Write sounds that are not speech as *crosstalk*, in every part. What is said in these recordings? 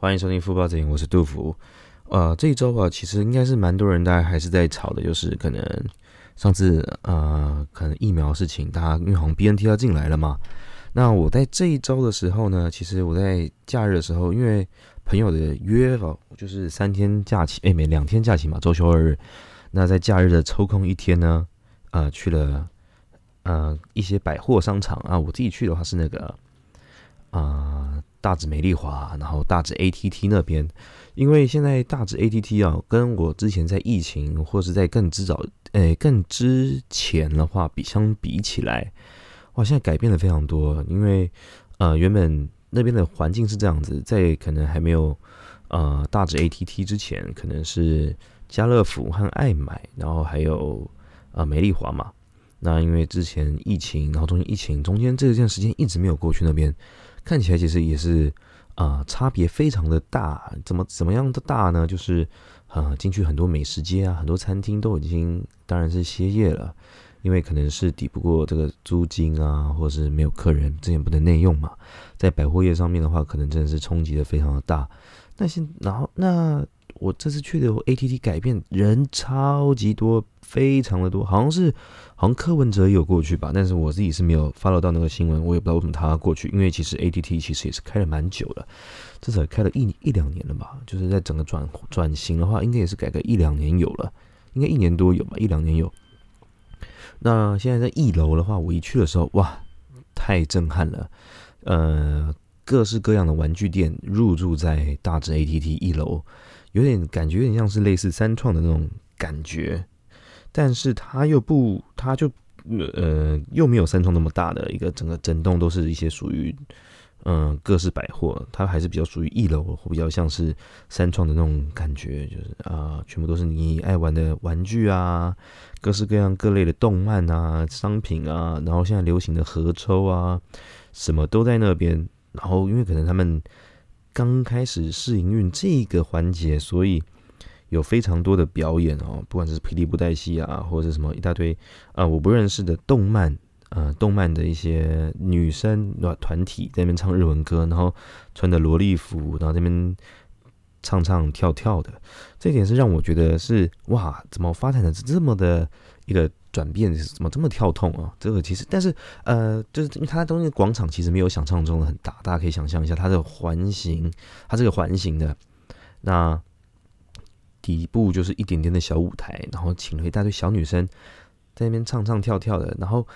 欢迎收听《富报电影》，我是杜甫。呃，这一周啊，其实应该是蛮多人，大家还是在吵的，就是可能上次呃，可能疫苗事情，大家因为好像 BNT 要进来了嘛。那我在这一周的时候呢，其实我在假日的时候，因为朋友的约哦，就是三天假期，哎，每两天假期嘛，周休二日。那在假日的抽空一天呢，呃，去了呃一些百货商场啊，我自己去的话是那个啊。大直美丽华，然后大直 ATT 那边，因为现在大直 ATT 啊，跟我之前在疫情或是在更之早，诶，更之前的话比相比起来，哇，现在改变了非常多。因为呃，原本那边的环境是这样子，在可能还没有呃大直 ATT 之前，可能是家乐福和爱买，然后还有呃美丽华嘛。那因为之前疫情，然后中间疫情中间这件时间一直没有过去那边。看起来其实也是，啊，差别非常的大。怎么怎么样的大呢？就是，呃，进去很多美食街啊，很多餐厅都已经当然是歇业了，因为可能是抵不过这个租金啊，或者是没有客人，之前不能内用嘛。在百货业上面的话，可能真的是冲击的非常的大。那现然后那。我这次去的 ATT 改变人超级多，非常的多，好像是好像柯文哲也有过去吧，但是我自己是没有 follow 到那个新闻，我也不知道为什么他过去，因为其实 ATT 其实也是开了蛮久了，至少开了一一两年了吧，就是在整个转转型的话，应该也是改个一两年有了，应该一年多有吧，一两年有。那现在在一楼的话，我一去的时候，哇，太震撼了，呃，各式各样的玩具店入驻在大直 ATT 一楼。有点感觉，有点像是类似三创的那种感觉，但是它又不，它就呃又没有三创那么大的一个整个整栋都是一些属于嗯各式百货，它还是比较属于一楼，比较像是三创的那种感觉，就是啊全部都是你爱玩的玩具啊，各式各样各类的动漫啊商品啊，然后现在流行的合抽啊，什么都在那边，然后因为可能他们。刚开始试营运这个环节，所以有非常多的表演哦，不管是霹雳布袋戏啊，或者是什么一大堆啊我不认识的动漫，呃，动漫的一些女生团体在那边唱日文歌，然后穿的萝莉服，然后那边唱唱跳跳的，这点是让我觉得是哇，怎么发展的这么的一个。转变怎么这么跳痛啊？这个其实，但是呃，就是因为它东西广场其实没有想象中的很大，大家可以想象一下它的环形，它这个环形的，那底部就是一点点的小舞台，然后请了一大堆小女生在那边唱唱跳跳的，然后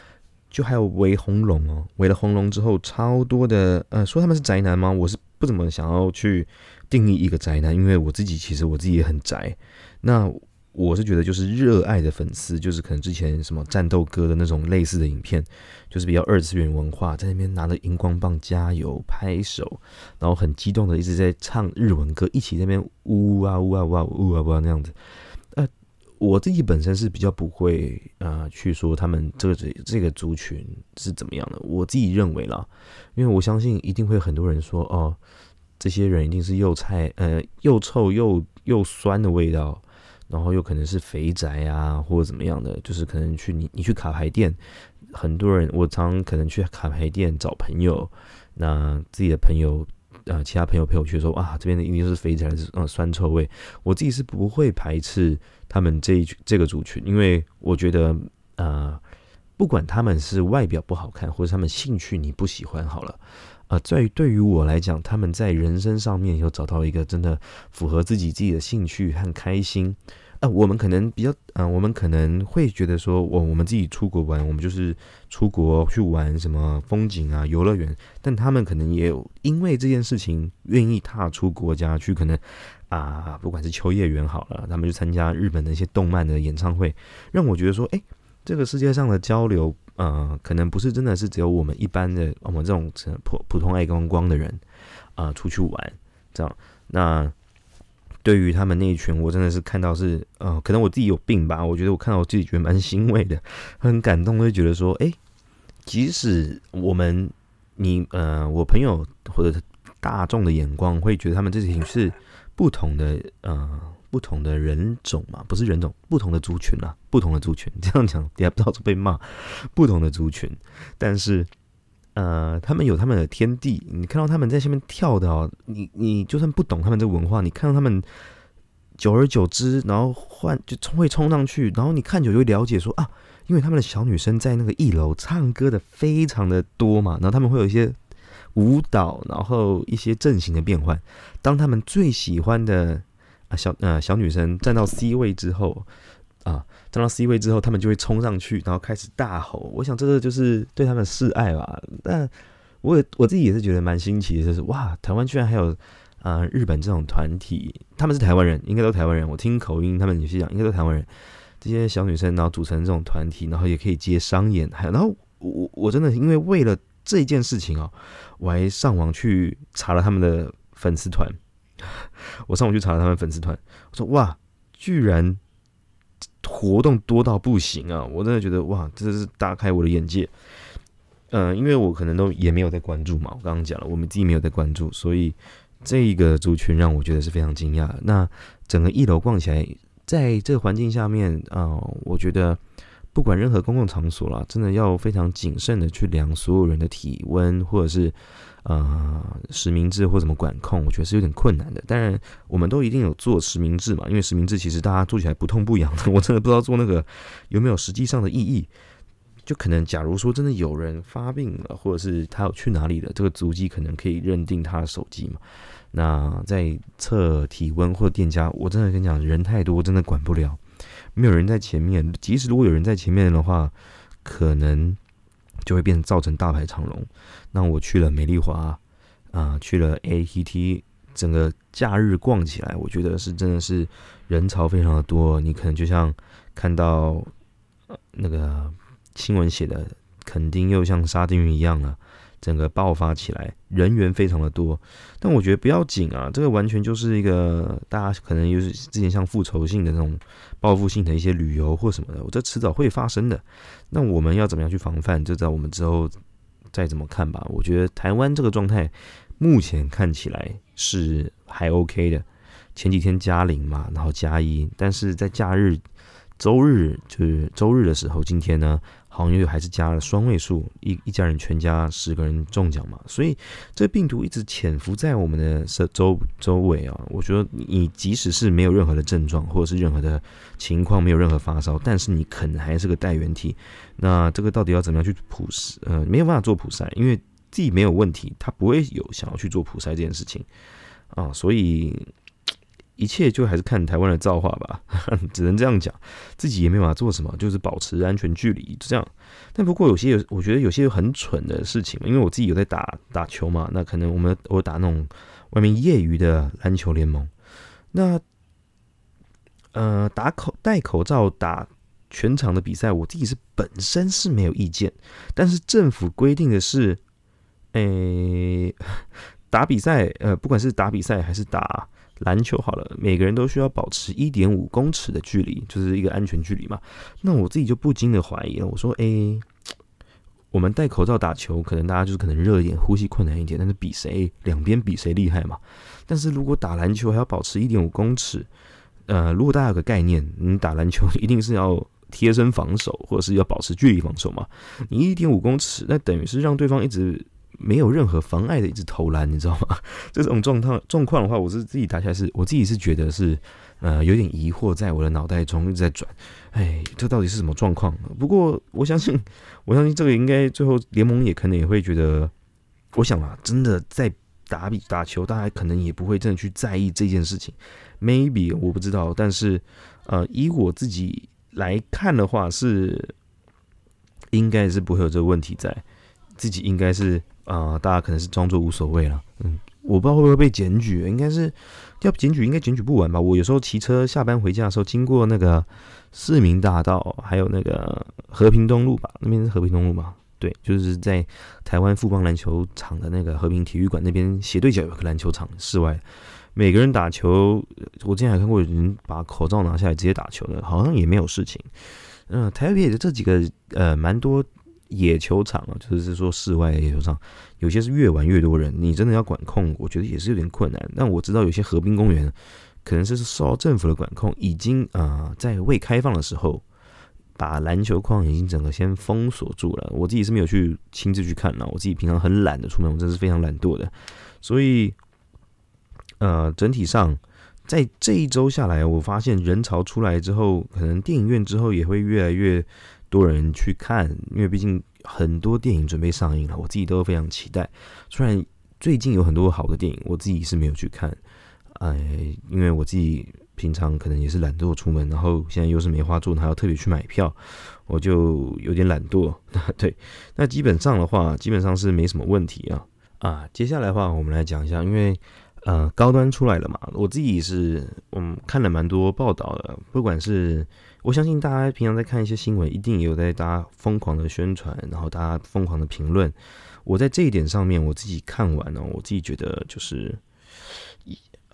就还有围红龙哦，围了红龙之后，超多的呃，说他们是宅男吗？我是不怎么想要去定义一个宅男，因为我自己其实我自己也很宅，那。我是觉得，就是热爱的粉丝，就是可能之前什么战斗歌的那种类似的影片，就是比较二次元文化，在那边拿着荧光棒加油拍手，然后很激动的一直在唱日文歌，一起那边呜啊呜啊呜啊呜啊呜啊那样子。呃，我自己本身是比较不会啊去说他们这个这个族群是怎么样的，我自己认为啦，因为我相信一定会很多人说哦，这些人一定是又菜呃又臭又又酸的味道。然后又可能是肥宅啊，或者怎么样的，就是可能去你你去卡牌店，很多人我常可能去卡牌店找朋友，那自己的朋友呃其他朋友陪我去说啊，这边的一定是肥宅，是嗯酸臭味。我自己是不会排斥他们这一这个族群，因为我觉得呃不管他们是外表不好看，或者他们兴趣你不喜欢，好了。呃，在于对于我来讲，他们在人生上面有找到一个真的符合自己自己的兴趣和开心。呃，我们可能比较，嗯，我们可能会觉得说，我我们自己出国玩，我们就是出国去玩什么风景啊、游乐园。但他们可能也有因为这件事情愿意踏出国家去，可能啊，不管是秋叶原好了，他们去参加日本的一些动漫的演唱会，让我觉得说，哎，这个世界上的交流。呃，可能不是真的是只有我们一般的我们这种普普通爱观光的人啊出去玩这样。那对于他们那一群，我真的是看到是呃，可能我自己有病吧。我觉得我看到我自己觉得蛮欣慰的，*laughs* 很感动，会觉得说，哎，即使我们你呃，我朋友或者大众的眼光会觉得他们这群是不同的呃。不同的人种嘛，不是人种，不同的族群啊，不同的族群。这样讲，底下不知道是被骂。不同的族群，但是呃，他们有他们的天地，你看到他们在下面跳的哦，你你就算不懂他们这文化，你看到他们久而久之，然后换就冲会冲上去，然后你看久就会了解说啊，因为他们的小女生在那个一楼唱歌的非常的多嘛，然后他们会有一些舞蹈，然后一些阵型的变换。当他们最喜欢的啊小呃小女生站到 C 位之后啊。站到 C 位之后，他们就会冲上去，然后开始大吼。我想这个就是对他们示爱吧。但我也我自己也是觉得蛮新奇的，就是哇，台湾居然还有啊日本这种团体，他们是台湾人，应该都台湾人。我听口音，他们有些讲应该都台湾人。这些小女生然后组成这种团体，然后也可以接商演，还有然后我我真的因为为了这件事情哦，我还上网去查了他们的粉丝团。*laughs* 我上午去查了他们粉丝团，我说哇，居然。活动多到不行啊！我真的觉得哇，这是大开我的眼界。嗯，因为我可能都也没有在关注嘛，我刚刚讲了，我们自己没有在关注，所以这一个族群让我觉得是非常惊讶。那整个一楼逛起来，在这个环境下面啊，我觉得。不管任何公共场所啦，真的要非常谨慎的去量所有人的体温，或者是呃实名制或怎么管控，我觉得是有点困难的。当然，我们都一定有做实名制嘛，因为实名制其实大家做起来不痛不痒的。*laughs* 我真的不知道做那个有没有实际上的意义。就可能假如说真的有人发病了，或者是他有去哪里了，这个足迹可能可以认定他的手机嘛。那在测体温或者店家，我真的跟你讲，人太多，真的管不了。没有人在前面，即使如果有人在前面的话，可能就会变成造成大排长龙。那我去了美丽华啊，去了 ATT，整个假日逛起来，我觉得是真的是人潮非常的多。你可能就像看到那个新闻写的，肯定又像沙丁鱼一样了。整个爆发起来，人员非常的多，但我觉得不要紧啊，这个完全就是一个大家可能就是之前像复仇性的那种报复性的一些旅游或什么的，我这迟早会发生的。那我们要怎么样去防范？就在我们之后再怎么看吧。我觉得台湾这个状态目前看起来是还 OK 的。前几天加零嘛，然后加一，但是在假日周日就是周日的时候，今天呢？好像又还是加了双位数，一一家人全家十个人中奖嘛，所以这病毒一直潜伏在我们的周周围啊。我觉得你即使是没有任何的症状，或者是任何的情况，没有任何发烧，但是你可能还是个带原体。那这个到底要怎么样去普筛？呃，没有办法做普筛，因为自己没有问题，他不会有想要去做普筛这件事情啊，所以。一切就还是看台湾的造化吧，*laughs* 只能这样讲，自己也没办法做什么，就是保持安全距离，就这样。但不过有些有，我觉得有些很蠢的事情，因为我自己有在打打球嘛，那可能我们我打那种外面业余的篮球联盟，那呃打口戴口罩打全场的比赛，我自己是本身是没有意见，但是政府规定的是，诶 *laughs* 打比赛，呃不管是打比赛还是打。篮球好了，每个人都需要保持一点五公尺的距离，就是一个安全距离嘛。那我自己就不禁的怀疑了，我说：哎，我们戴口罩打球，可能大家就是可能热一点，呼吸困难一点，但是比谁两边比谁厉害嘛。但是如果打篮球还要保持一点五公尺，呃，如果大家有个概念，你打篮球一定是要贴身防守，或者是要保持距离防守嘛。你一点五公尺，那等于是让对方一直。没有任何妨碍的一直投篮，你知道吗？*laughs* 这种状况状况的话，我是自己打起来是，我自己是觉得是，呃，有点疑惑在我的脑袋中一直在转。哎，这到底是什么状况？不过我相信，*laughs* 我相信这个应该最后联盟也可能也会觉得，我想啊，真的在打比打球，大家可能也不会真的去在意这件事情。Maybe 我不知道，但是呃，以我自己来看的话，是应该是不会有这个问题在，自己应该是。啊，大家可能是装作无所谓了，嗯，我不知道会不会被检举，应该是要检举，应该检举不完吧。我有时候骑车下班回家的时候，经过那个市民大道，还有那个和平东路吧，那边是和平东路嘛？对，就是在台湾富邦篮球场的那个和平体育馆那边斜对角有个篮球场，室外每个人打球，我之前还看过有人把口罩拿下来直接打球的，好像也没有事情。嗯，台北的这几个呃，蛮多。野球场啊，就是说室外的野球场，有些是越玩越多人，你真的要管控，我觉得也是有点困难。但我知道有些河滨公园，可能是受到政府的管控，已经啊在未开放的时候，把篮球框已经整个先封锁住了。我自己是没有去亲自去看了，我自己平常很懒的出门，我真是非常懒惰的。所以，呃，整体上在这一周下来，我发现人潮出来之后，可能电影院之后也会越来越多人去看，因为毕竟很多电影准备上映了，我自己都非常期待。虽然最近有很多好的电影，我自己是没有去看，哎，因为我自己。平常可能也是懒惰出门，然后现在又是梅花座，还要特别去买票，我就有点懒惰。*laughs* 对，那基本上的话，基本上是没什么问题啊啊。接下来的话，我们来讲一下，因为呃高端出来了嘛，我自己是嗯看了蛮多报道的，不管是我相信大家平常在看一些新闻，一定也有在大家疯狂的宣传，然后大家疯狂的评论。我在这一点上面，我自己看完呢，我自己觉得就是。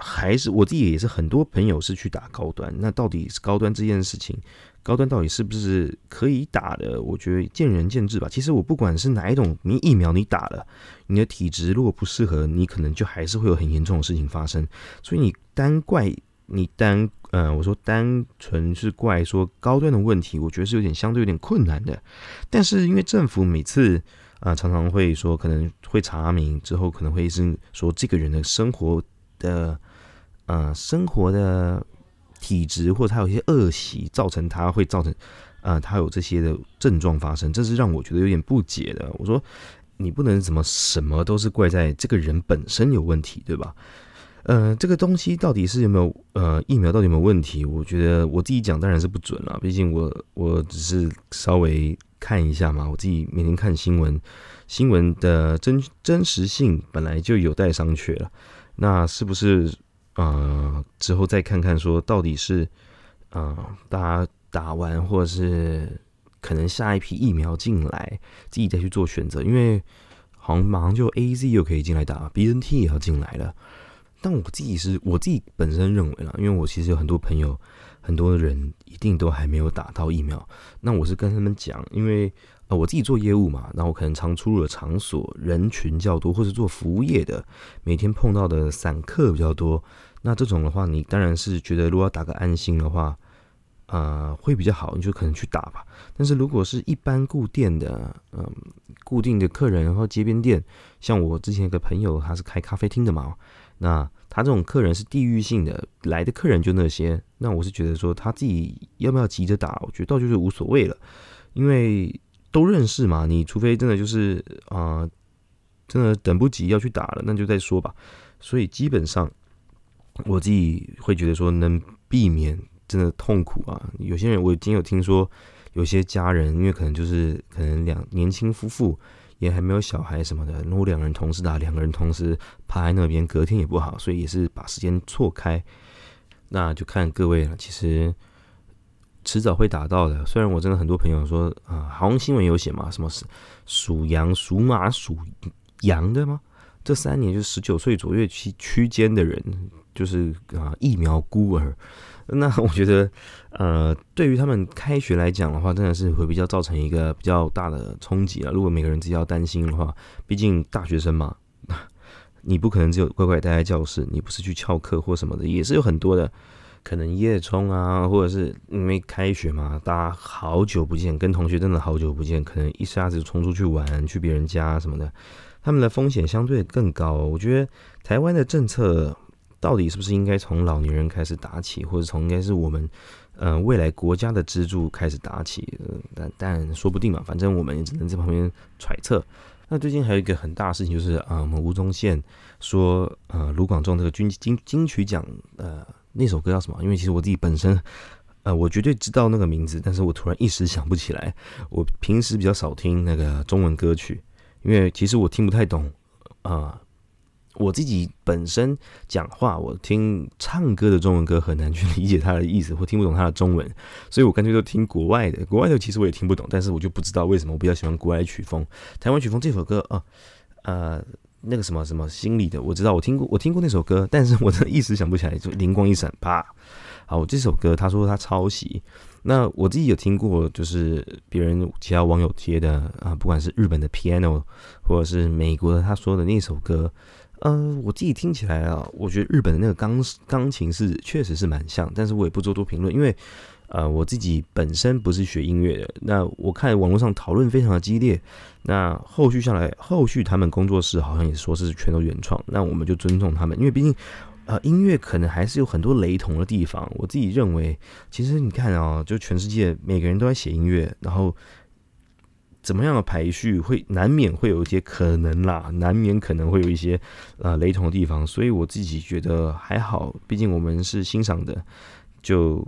还是我自己也是很多朋友是去打高端，那到底是高端这件事情，高端到底是不是可以打的？我觉得见仁见智吧。其实我不管是哪一种你疫苗你打了，你的体质如果不适合，你可能就还是会有很严重的事情发生。所以你单怪你单呃，我说单纯是怪说高端的问题，我觉得是有点相对有点困难的。但是因为政府每次啊常常会说可能会查明之后，可能会是说这个人的生活的。呃，生活的体质或者他有一些恶习，造成他会造成，呃，他有这些的症状发生，这是让我觉得有点不解的。我说，你不能怎么什么都是怪在这个人本身有问题，对吧？呃，这个东西到底是有没有呃疫苗到底有没有问题？我觉得我自己讲当然是不准了，毕竟我我只是稍微看一下嘛，我自己每天看新闻，新闻的真真实性本来就有待商榷了，那是不是？呃，之后再看看，说到底是，呃，大家打完，或者是可能下一批疫苗进来，自己再去做选择。因为好像马上就 A Z 又可以进来打，B N T 也要进来了。但我自己是我自己本身认为啦，因为我其实有很多朋友，很多人一定都还没有打到疫苗。那我是跟他们讲，因为。啊，我自己做业务嘛，然后可能常出入的场所人群较多，或是做服务业的，每天碰到的散客比较多。那这种的话，你当然是觉得如果要打个安心的话，呃，会比较好，你就可能去打吧。但是如果是一般固店的，嗯，固定的客人，然后街边店，像我之前一个朋友，他是开咖啡厅的嘛，那他这种客人是地域性的，来的客人就那些，那我是觉得说他自己要不要急着打，我觉得倒就是无所谓了，因为。都认识嘛？你除非真的就是啊，真的等不及要去打了，那就再说吧。所以基本上，我自己会觉得说，能避免真的痛苦啊。有些人我已经有听说，有些家人因为可能就是可能两年轻夫妇也还没有小孩什么的，如果两个人同时打，两个人同时趴在那边，隔天也不好，所以也是把时间错开。那就看各位了。其实。迟早会打到的。虽然我真的很多朋友说啊，好像新闻有写嘛，什么是属羊、属马、属羊的吗？这三年就是十九岁左右区区间的人，就是啊疫苗孤儿。那我觉得，呃，对于他们开学来讲的话，真的是会比较造成一个比较大的冲击了。如果每个人自己要担心的话，毕竟大学生嘛，*laughs* 你不可能只有乖乖待在教室，你不是去翘课或什么的，也是有很多的。可能夜冲啊，或者是因为开学嘛，大家好久不见，跟同学真的好久不见，可能一下子就冲出去玩，去别人家什么的，他们的风险相对更高。我觉得台湾的政策到底是不是应该从老年人开始打起，或者从应该是我们嗯未来国家的支柱开始打起？但但说不定嘛，反正我们也只能在旁边揣测。那最近还有一个很大的事情就是啊，我们吴宗宪说呃卢广仲这个金金金曲奖呃。那首歌叫什么？因为其实我自己本身，呃，我绝对知道那个名字，但是我突然一时想不起来。我平时比较少听那个中文歌曲，因为其实我听不太懂。啊，我自己本身讲话，我听唱歌的中文歌很难去理解它的意思，或听不懂它的中文，所以我干脆就听国外的。国外的其实我也听不懂，但是我就不知道为什么我比较喜欢国外曲风。台湾曲风这首歌啊，呃。那个什么什么心里的，我知道，我听过，我听过那首歌，但是我的一时想不起来，就灵光一闪，啪！好，这首歌他说他抄袭，那我自己有听过，就是别人其他网友贴的啊，不管是日本的 piano，或者是美国的他说的那首歌，呃，我自己听起来啊，我觉得日本的那个钢钢琴是确实是蛮像，但是我也不做多评论，因为呃，我自己本身不是学音乐的，那我看网络上讨论非常的激烈。那后续下来，后续他们工作室好像也说是全都原创，那我们就尊重他们，因为毕竟，呃，音乐可能还是有很多雷同的地方。我自己认为，其实你看啊，就全世界每个人都在写音乐，然后怎么样的排序会难免会有一些可能啦，难免可能会有一些呃雷同的地方，所以我自己觉得还好，毕竟我们是欣赏的，就。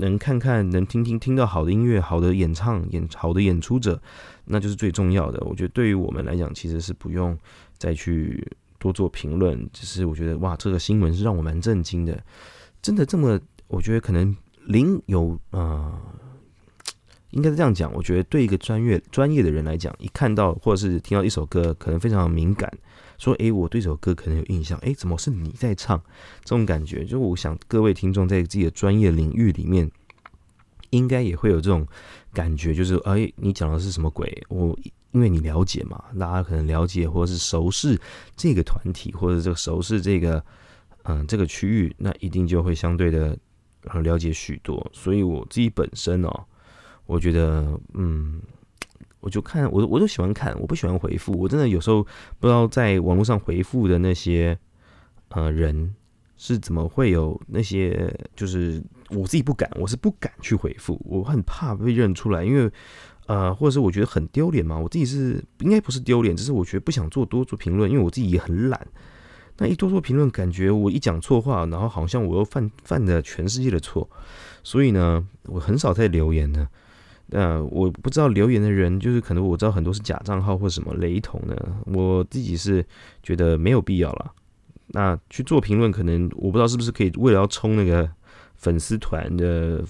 能看看，能听听，听到好的音乐，好的演唱，演好的演出者，那就是最重要的。我觉得对于我们来讲，其实是不用再去多做评论。只是我觉得，哇，这个新闻是让我蛮震惊的。真的这么？我觉得可能零有啊，应该是这样讲。我觉得对一个专业专业的人来讲，一看到或者是听到一首歌，可能非常敏感。说，诶，我对这首歌可能有印象，诶，怎么是你在唱？这种感觉，就我想各位听众在自己的专业领域里面，应该也会有这种感觉，就是，诶，你讲的是什么鬼？我因为你了解嘛，大家可能了解或者是熟识这个团体，或者这个熟识这个，嗯，这个区域，那一定就会相对的了解许多。所以我自己本身哦，我觉得，嗯。*tsk* 我就看我我都喜欢看，我不喜欢回复。我真的有时候不知道在网络上回复的那些呃人是怎么会有那些，就是我自己不敢，我是不敢去回复，我很怕被认出来，因为呃，或者是我觉得很丢脸嘛。我自己是应该不是丢脸，只是我觉得不想做多做评论，因为我自己也很懒。那一多做评论，感觉我一讲错话，然后好像我又犯犯了全世界的错，所以呢，我很少在留言的。呃我不知道留言的人，就是可能我知道很多是假账号或什么雷同的，我自己是觉得没有必要了。那去做评论，可能我不知道是不是可以为了要冲那个粉丝团的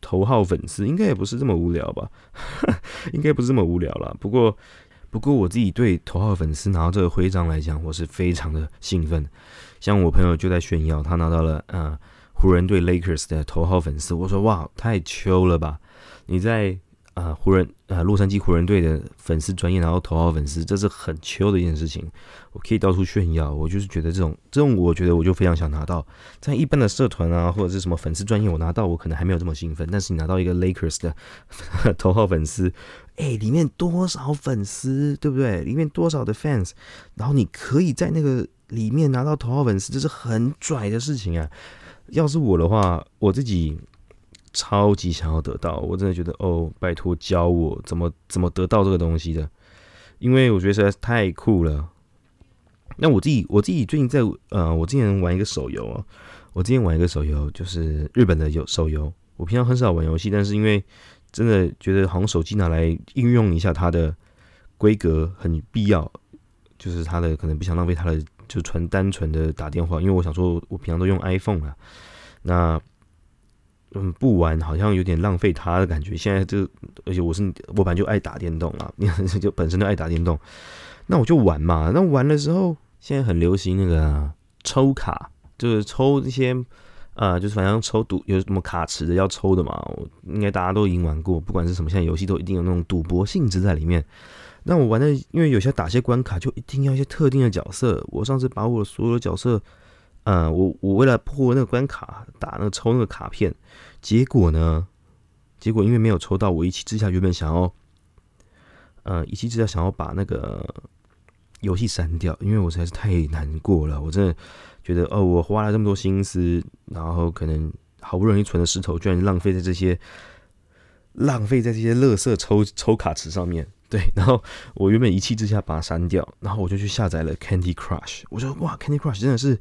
头号粉丝，应该也不是这么无聊吧？*laughs* 应该不是这么无聊了。不过，不过我自己对头号粉丝拿到这个徽章来讲，我是非常的兴奋。像我朋友就在炫耀，他拿到了啊湖人队 Lakers 的头号粉丝，我说哇，太秋了吧！你在啊湖人啊洛杉矶湖人队的粉丝专业，然后头号粉丝，这是很秋的一件事情。我可以到处炫耀，我就是觉得这种这种，我觉得我就非常想拿到。在一般的社团啊，或者是什么粉丝专业，我拿到我可能还没有这么兴奋。但是你拿到一个 Lakers 的头号粉丝，哎，里面多少粉丝，对不对？里面多少的 fans，然后你可以在那个里面拿到头号粉丝，这是很拽的事情啊！要是我的话，我自己。超级想要得到，我真的觉得哦，拜托教我怎么怎么得到这个东西的，因为我觉得实在是太酷了。那我自己我自己最近在呃，我之前玩一个手游啊，我之前玩一个手游就是日本的游手游，我平常很少玩游戏，但是因为真的觉得好像手机拿来应用一下它的规格很必要，就是它的可能不想浪费它的就纯单纯的打电话，因为我想说我平常都用 iPhone 啊，那。嗯，不玩好像有点浪费它的感觉。现在这，而且我是我本来就爱打电动啊，*laughs* 就本身就爱打电动，那我就玩嘛。那玩的时候，现在很流行那个抽卡，就是抽一些，呃，就是反正抽赌有什么卡池的要抽的嘛。应该大家都已经玩过，不管是什么，现在游戏都一定有那种赌博性质在里面。那我玩的，因为有些打些关卡就一定要一些特定的角色。我上次把我所有的角色。呃，我我为了破那个关卡，打那个抽那个卡片，结果呢，结果因为没有抽到，我一气之下原本想要，呃，一气之下想要把那个游戏删掉，因为我实在是太难过了，我真的觉得哦，我花了这么多心思，然后可能好不容易存的石头，居然浪费在这些浪费在这些垃圾抽抽卡池上面，对，然后我原本一气之下把它删掉，然后我就去下载了 Candy Crush，我说哇，Candy Crush 真的是。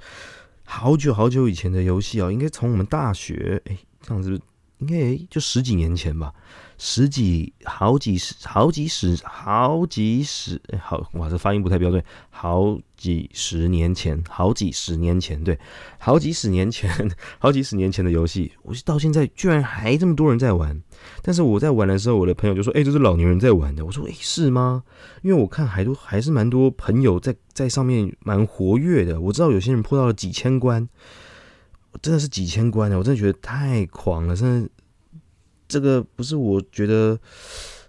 好久好久以前的游戏哦，应该从我们大学哎，这样子应该就十几年前吧。十几好几十好几十好几十好哇，这发音不太标准。好几十年前，好几十年前，对，好几十年前，好几十年前的游戏，我到现在居然还这么多人在玩。但是我在玩的时候，我的朋友就说：“哎，这是老年人在玩的。”我说：“哎，是吗？”因为我看还都还是蛮多朋友在在上面蛮活跃的。我知道有些人破到了几千关，真的是几千关的，我真的觉得太狂了，真的。这个不是我觉得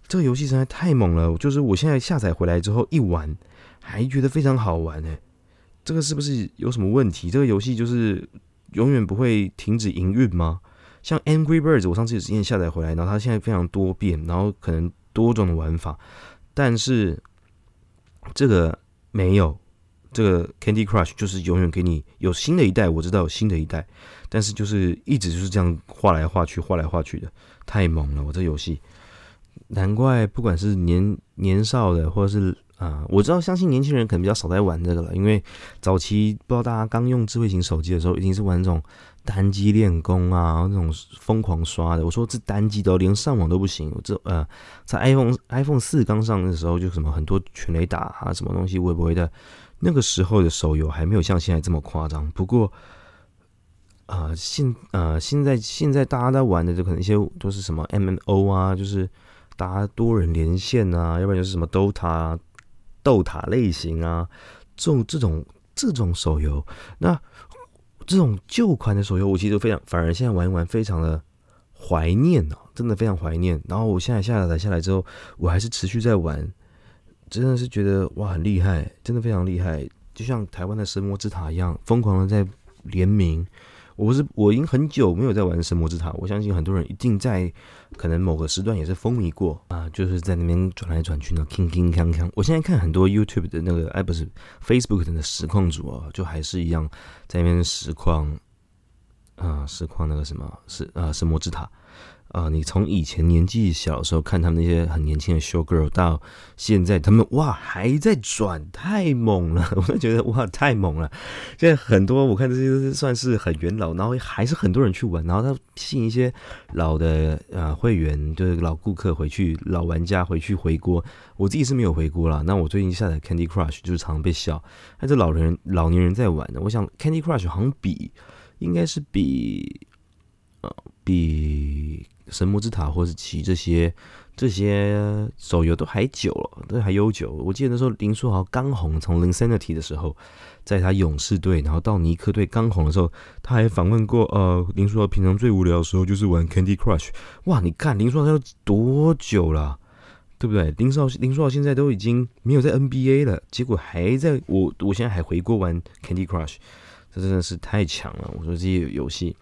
这个游戏实在太猛了，就是我现在下载回来之后一玩，还觉得非常好玩呢。这个是不是有什么问题？这个游戏就是永远不会停止营运吗？像 Angry Birds，我上次有之前下载回来，然后它现在非常多变，然后可能多种的玩法，但是这个没有，这个 Candy Crush 就是永远给你有新的一代，我知道有新的一代，但是就是一直就是这样画来画去，画来画去的，太猛了，我这游戏，难怪不管是年年少的或者是。啊，我知道，相信年轻人可能比较少在玩这个了，因为早期不知道大家刚用智慧型手机的时候，一定是玩那种单机练功啊，那种疯狂刷的。我说这单机的，连上网都不行。这呃，在 iPhone iPhone 四刚上的时候，就什么很多全雷打啊，什么东西会不会的？那个时候的手游还没有像现在这么夸张。不过，啊，现呃现在现在大家在玩的，就可能一些都是什么 MMO 啊，就是大家多人连线啊，要不然就是什么 DOTA 啊。斗塔类型啊，这种这种这种手游，那这种旧款的手游，我其实非常，反而现在玩一玩，非常的怀念哦，真的非常怀念。然后我现在下载下来之后，我还是持续在玩，真的是觉得哇，很厉害，真的非常厉害，就像台湾的神魔之塔一样，疯狂的在联名。我是我已经很久没有在玩神魔之塔，我相信很多人一定在可能某个时段也是风靡过啊，就是在那边转来转去呢，king king 锵锵。我现在看很多 YouTube 的那个，哎，不是 Facebook 的实况组啊，就还是一样在那边实况啊，实况那个什么，是啊，神魔之塔。啊，你从以前年纪小的时候看他们那些很年轻的 show girl，到现在他们哇还在转，太猛了！*laughs* 我就觉得哇太猛了。现在很多我看这些都是算是很元老，然后还是很多人去玩，然后他吸引一些老的啊会员，就是老顾客回去，老玩家回去回锅。我自己是没有回锅了。那我最近下载 Candy Crush，就是常常被笑，还是老人老年人在玩的。我想 Candy Crush 好像比应该是比呃比。神魔之塔或是其这些这些手游都还久了，都还悠久。我记得那时候林书豪刚红，从 Insanity 的时候，在他勇士队，然后到尼克队刚红的时候，他还访问过呃林书豪平常最无聊的时候就是玩 Candy Crush。哇，你看林书豪要多久了，对不对？林书林书豪现在都已经没有在 NBA 了，结果还在我我现在还回过玩 Candy Crush，这真的是太强了。我说这些游戏，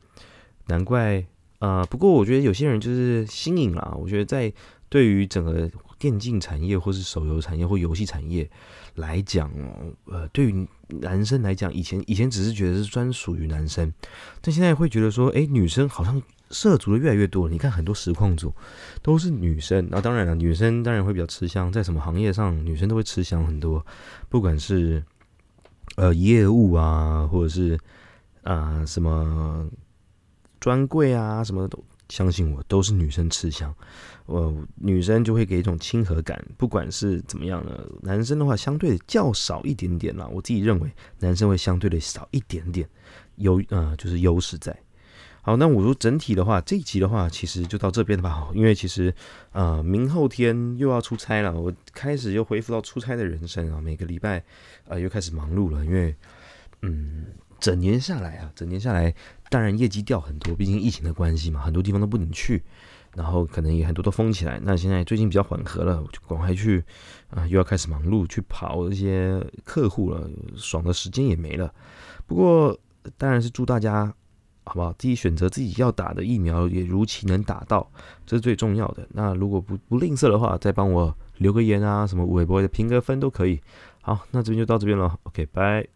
难怪。啊，不过我觉得有些人就是新颖啦。我觉得在对于整个电竞产业，或是手游产业或游戏产业来讲，呃，对于男生来讲，以前以前只是觉得是专属于男生，但现在会觉得说，哎，女生好像涉足的越来越多。你看很多实况组都是女生，那当然了，女生当然会比较吃香，在什么行业上，女生都会吃香很多，不管是呃业务啊，或者是啊什么。专柜啊，什么都相信我，都是女生吃香。我女生就会给一种亲和感，不管是怎么样的，男生的话相对较少一点点啦。我自己认为男生会相对的少一点点，优呃就是优势在。好，那我说整体的话，这一集的话其实就到这边吧，因为其实呃明后天又要出差了，我开始又恢复到出差的人生啊，每个礼拜啊又开始忙碌了，因为嗯。整年下来啊，整年下来，当然业绩掉很多，毕竟疫情的关系嘛，很多地方都不能去，然后可能也很多都封起来。那现在最近比较缓和了，就赶快去啊，又要开始忙碌去跑一些客户了，爽的时间也没了。不过当然是祝大家好不好？自己选择自己要打的疫苗，也如期能打到，这是最重要的。那如果不不吝啬的话，再帮我留个言啊，什么微博的评个分都可以。好，那这边就到这边了，OK，拜。